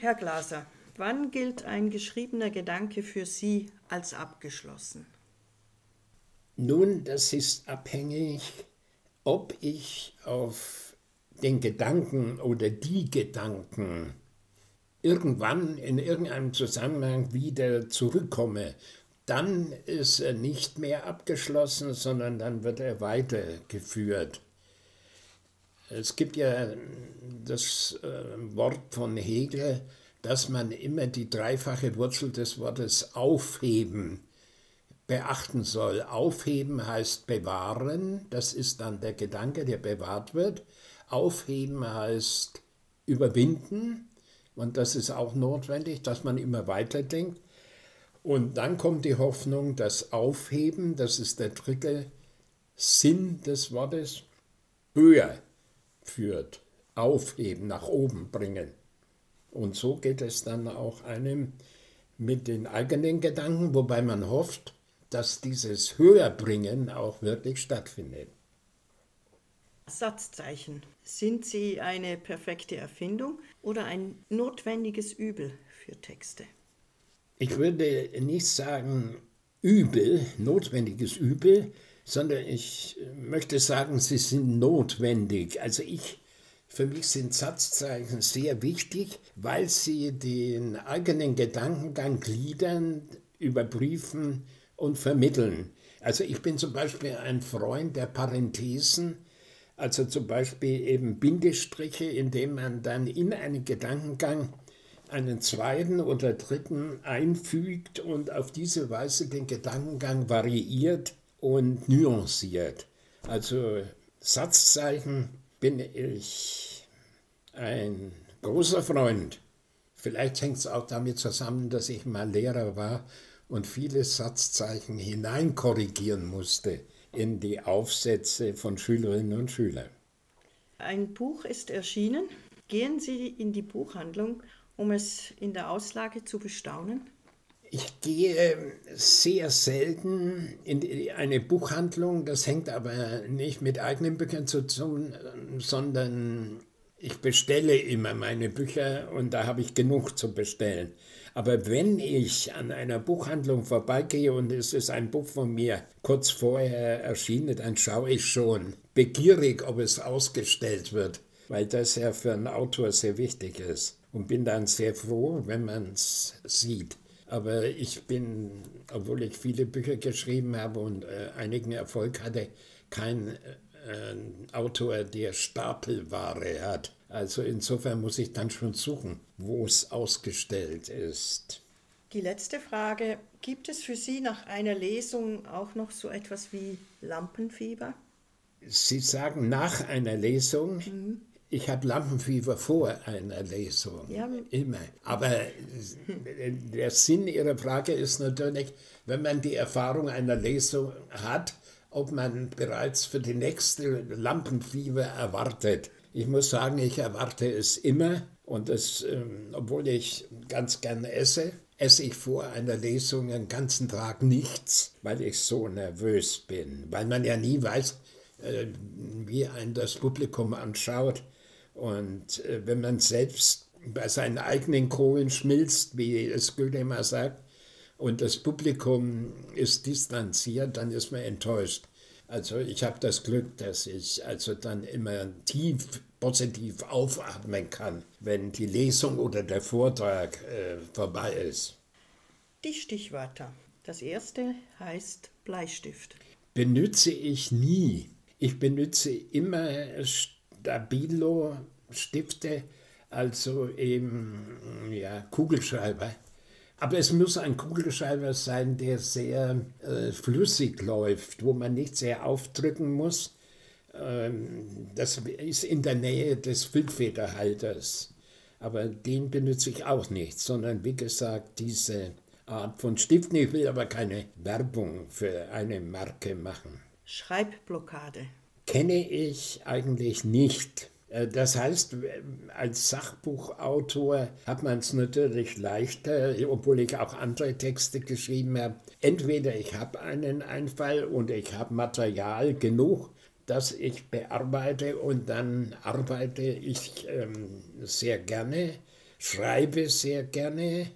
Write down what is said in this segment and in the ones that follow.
Herr Glaser, wann gilt ein geschriebener Gedanke für Sie als abgeschlossen? Nun, das ist abhängig, ob ich auf den Gedanken oder die Gedanken irgendwann in irgendeinem Zusammenhang wieder zurückkomme. Dann ist er nicht mehr abgeschlossen, sondern dann wird er weitergeführt. Es gibt ja das äh, Wort von Hegel, dass man immer die dreifache Wurzel des Wortes aufheben beachten soll. Aufheben heißt bewahren, das ist dann der Gedanke, der bewahrt wird. Aufheben heißt überwinden und das ist auch notwendig, dass man immer weiterdenkt. Und dann kommt die Hoffnung, das Aufheben, das ist der dritte Sinn des Wortes, höher führt, aufheben, nach oben bringen. Und so geht es dann auch einem mit den eigenen Gedanken, wobei man hofft, dass dieses Höherbringen auch wirklich stattfindet. Satzzeichen. Sind sie eine perfekte Erfindung oder ein notwendiges Übel für Texte? Ich würde nicht sagen Übel, notwendiges Übel, sondern ich möchte sagen, sie sind notwendig. Also ich, für mich sind Satzzeichen sehr wichtig, weil sie den eigenen Gedankengang gliedern, überprüfen und vermitteln. Also ich bin zum Beispiel ein Freund der Parenthesen, also zum Beispiel eben Bindestriche, indem man dann in einen Gedankengang einen zweiten oder dritten einfügt und auf diese Weise den Gedankengang variiert und nuanciert. Also Satzzeichen bin ich ein großer Freund. Vielleicht hängt es auch damit zusammen, dass ich mal Lehrer war und viele Satzzeichen hineinkorrigieren musste in die Aufsätze von Schülerinnen und Schülern. Ein Buch ist erschienen. Gehen Sie in die Buchhandlung, um es in der Auslage zu bestaunen? Ich gehe sehr selten in eine Buchhandlung. Das hängt aber nicht mit eigenen Büchern zu tun, sondern ich bestelle immer meine Bücher und da habe ich genug zu bestellen. Aber wenn ich an einer Buchhandlung vorbeigehe und es ist ein Buch von mir kurz vorher erschienen, dann schaue ich schon begierig, ob es ausgestellt wird, weil das ja für einen Autor sehr wichtig ist. Und bin dann sehr froh, wenn man es sieht. Aber ich bin, obwohl ich viele Bücher geschrieben habe und äh, einigen Erfolg hatte, kein äh, Autor, der Stapelware hat. Also insofern muss ich dann schon suchen, wo es ausgestellt ist. Die letzte Frage, gibt es für Sie nach einer Lesung auch noch so etwas wie Lampenfieber? Sie sagen nach einer Lesung, mhm. Ich habe Lampenfieber vor einer Lesung, ja. immer. Aber der Sinn Ihrer Frage ist natürlich, wenn man die Erfahrung einer Lesung hat, ob man bereits für die nächste Lampenfieber erwartet. Ich muss sagen, ich erwarte es immer und das, ähm, obwohl ich ganz gerne esse, esse ich vor einer Lesung den ganzen Tag nichts, weil ich so nervös bin, weil man ja nie weiß, äh, wie ein das Publikum anschaut und äh, wenn man selbst bei seinen eigenen Kohlen schmilzt, wie es Goethe immer sagt, und das Publikum ist distanziert, dann ist man enttäuscht. Also ich habe das Glück, dass ich also dann immer tief positiv aufatmen kann, wenn die Lesung oder der Vortrag äh, vorbei ist. Die Stichwörter. Das erste heißt Bleistift. Benütze ich nie. Ich benütze immer Stabilo Stifte, also eben ja, Kugelschreiber. Aber es muss ein Kugelschreiber sein, der sehr äh, flüssig läuft, wo man nicht sehr aufdrücken muss. Ähm, das ist in der Nähe des Füllfederhalters. Aber den benutze ich auch nicht, sondern wie gesagt, diese Art von Stiften. Ich will aber keine Werbung für eine Marke machen. Schreibblockade. Kenne ich eigentlich nicht. Äh, das heißt, als Sachbuchautor hat man es natürlich leichter, obwohl ich auch andere Texte geschrieben habe. Entweder ich habe einen Einfall und ich habe Material genug, das ich bearbeite und dann arbeite ich ähm, sehr gerne schreibe sehr gerne.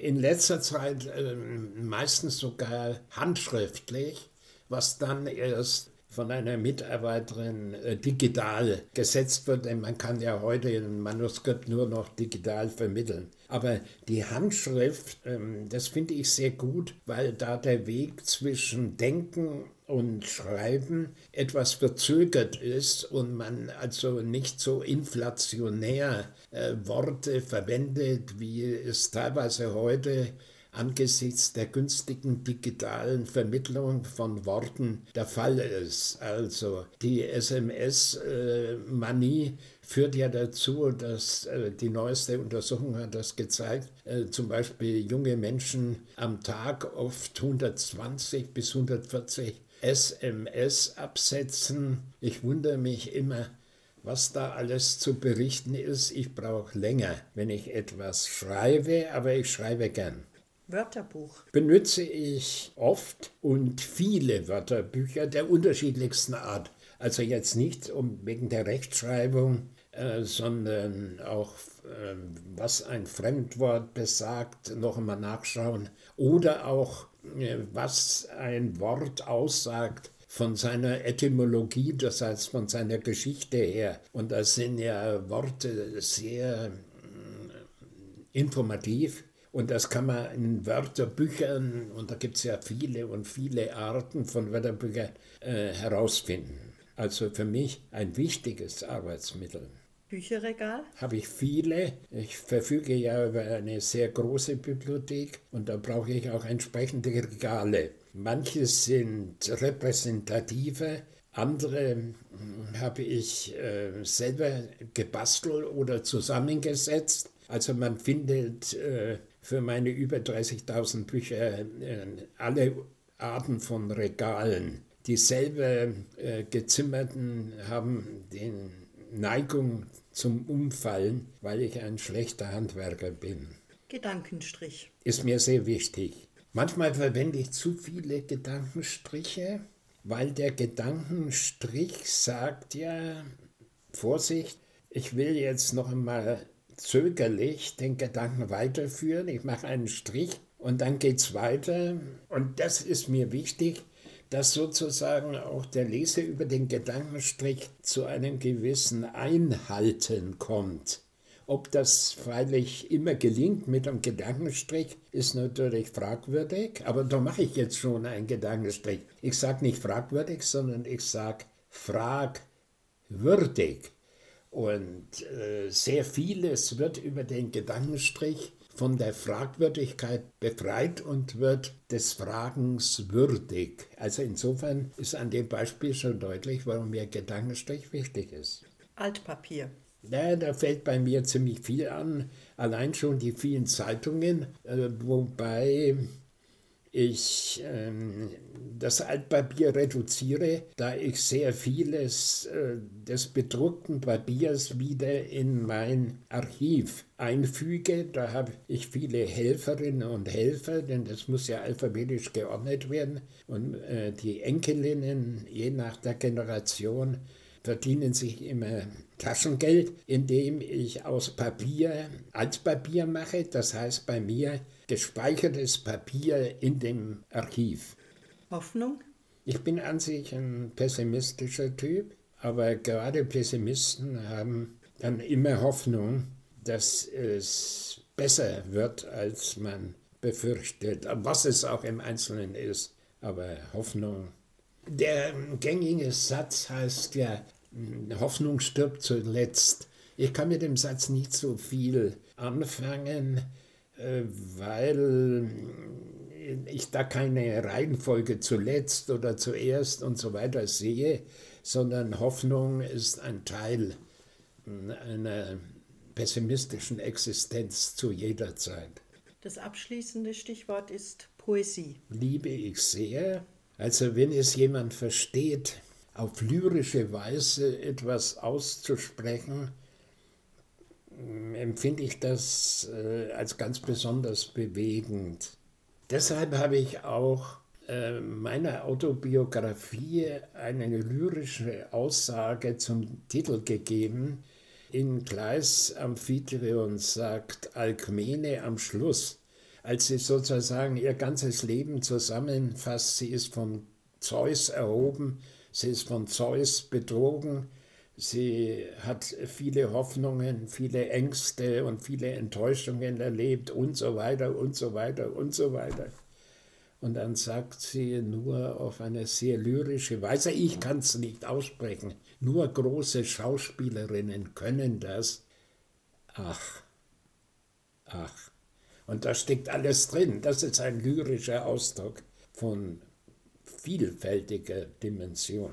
In letzter Zeit äh, meistens sogar handschriftlich, was dann erst von einer Mitarbeiterin äh, digital gesetzt wird, denn man kann ja heute ein Manuskript nur noch digital vermitteln. Aber die Handschrift, ähm, das finde ich sehr gut, weil da der Weg zwischen Denken und Schreiben etwas verzögert ist und man also nicht so inflationär äh, Worte verwendet, wie es teilweise heute angesichts der günstigen digitalen Vermittlung von Worten der Fall ist. Also die SMS-Manie führt ja dazu, dass äh, die neueste Untersuchung hat das gezeigt, äh, zum Beispiel junge Menschen am Tag oft 120 bis 140 SMS absetzen. Ich wundere mich immer, was da alles zu berichten ist. Ich brauche länger, wenn ich etwas schreibe, aber ich schreibe gern. Wörterbuch. Benütze ich oft und viele Wörterbücher der unterschiedlichsten Art. Also jetzt nicht um, wegen der Rechtschreibung, äh, sondern auch, äh, was ein Fremdwort besagt, noch einmal nachschauen. Oder auch, äh, was ein Wort aussagt von seiner Etymologie, das heißt von seiner Geschichte her. Und da sind ja Worte sehr äh, informativ und das kann man in Wörterbüchern, und da gibt es ja viele und viele Arten von Wörterbüchern, äh, herausfinden. Also für mich ein wichtiges Arbeitsmittel. Bücherregal? Habe ich viele. Ich verfüge ja über eine sehr große Bibliothek und da brauche ich auch entsprechende Regale. Manche sind repräsentative, andere hm, habe ich äh, selber gebastelt oder zusammengesetzt. Also man findet äh, für meine über 30.000 Bücher äh, alle Arten von Regalen. Dieselbe äh, gezimmerten haben die Neigung zum Umfallen, weil ich ein schlechter Handwerker bin. Gedankenstrich. Ist mir sehr wichtig. Manchmal verwende ich zu viele Gedankenstriche, weil der Gedankenstrich sagt ja, Vorsicht, ich will jetzt noch einmal zögerlich den Gedanken weiterführen. Ich mache einen Strich und dann geht es weiter. Und das ist mir wichtig, dass sozusagen auch der Leser über den Gedankenstrich zu einem gewissen Einhalten kommt. Ob das freilich immer gelingt mit einem Gedankenstrich, ist natürlich fragwürdig, aber da mache ich jetzt schon einen Gedankenstrich. Ich sage nicht fragwürdig, sondern ich sage fragwürdig. Und äh, sehr vieles wird über den Gedankenstrich von der Fragwürdigkeit befreit und wird des Fragens würdig. Also insofern ist an dem Beispiel schon deutlich, warum mir Gedankenstrich wichtig ist. Altpapier. Ja, da fällt bei mir ziemlich viel an. Allein schon die vielen Zeitungen, äh, wobei ich ähm, das Altpapier reduziere, da ich sehr vieles äh, des bedruckten Papiers wieder in mein Archiv einfüge. Da habe ich viele Helferinnen und Helfer, denn das muss ja alphabetisch geordnet werden. Und äh, die Enkelinnen, je nach der Generation, verdienen sich immer Taschengeld, indem ich aus Papier Altpapier mache. Das heißt bei mir gespeichertes Papier in dem Archiv. Hoffnung? Ich bin an sich ein pessimistischer Typ, aber gerade Pessimisten haben dann immer Hoffnung, dass es besser wird, als man befürchtet, was es auch im Einzelnen ist, aber Hoffnung. Der gängige Satz heißt ja, Hoffnung stirbt zuletzt. Ich kann mit dem Satz nicht so viel anfangen, äh, weil ich da keine Reihenfolge zuletzt oder zuerst und so weiter sehe, sondern Hoffnung ist ein Teil einer pessimistischen Existenz zu jeder Zeit. Das abschließende Stichwort ist Poesie. Liebe ich sehr. Also wenn es jemand versteht, auf lyrische Weise etwas auszusprechen, empfinde ich das äh, als ganz besonders bewegend. Deshalb habe ich auch äh, meiner Autobiografie eine lyrische Aussage zum Titel gegeben. in Kleis Amphitryon sagt Alkmene am Schluss, als sie sozusagen ihr ganzes Leben zusammenfasst, sie ist von Zeus erhoben, sie ist von Zeus betrogen, sie hat viele Hoffnungen, viele Ängste und viele Enttäuschungen erlebt und so weiter und so weiter und so weiter. Und dann sagt sie nur auf eine sehr lyrische Weise, ich kann es nicht aussprechen, nur große Schauspielerinnen können das. Ach, ach. Und da steckt alles drin. Das ist ein lyrischer Ausdruck von vielfältiger Dimension.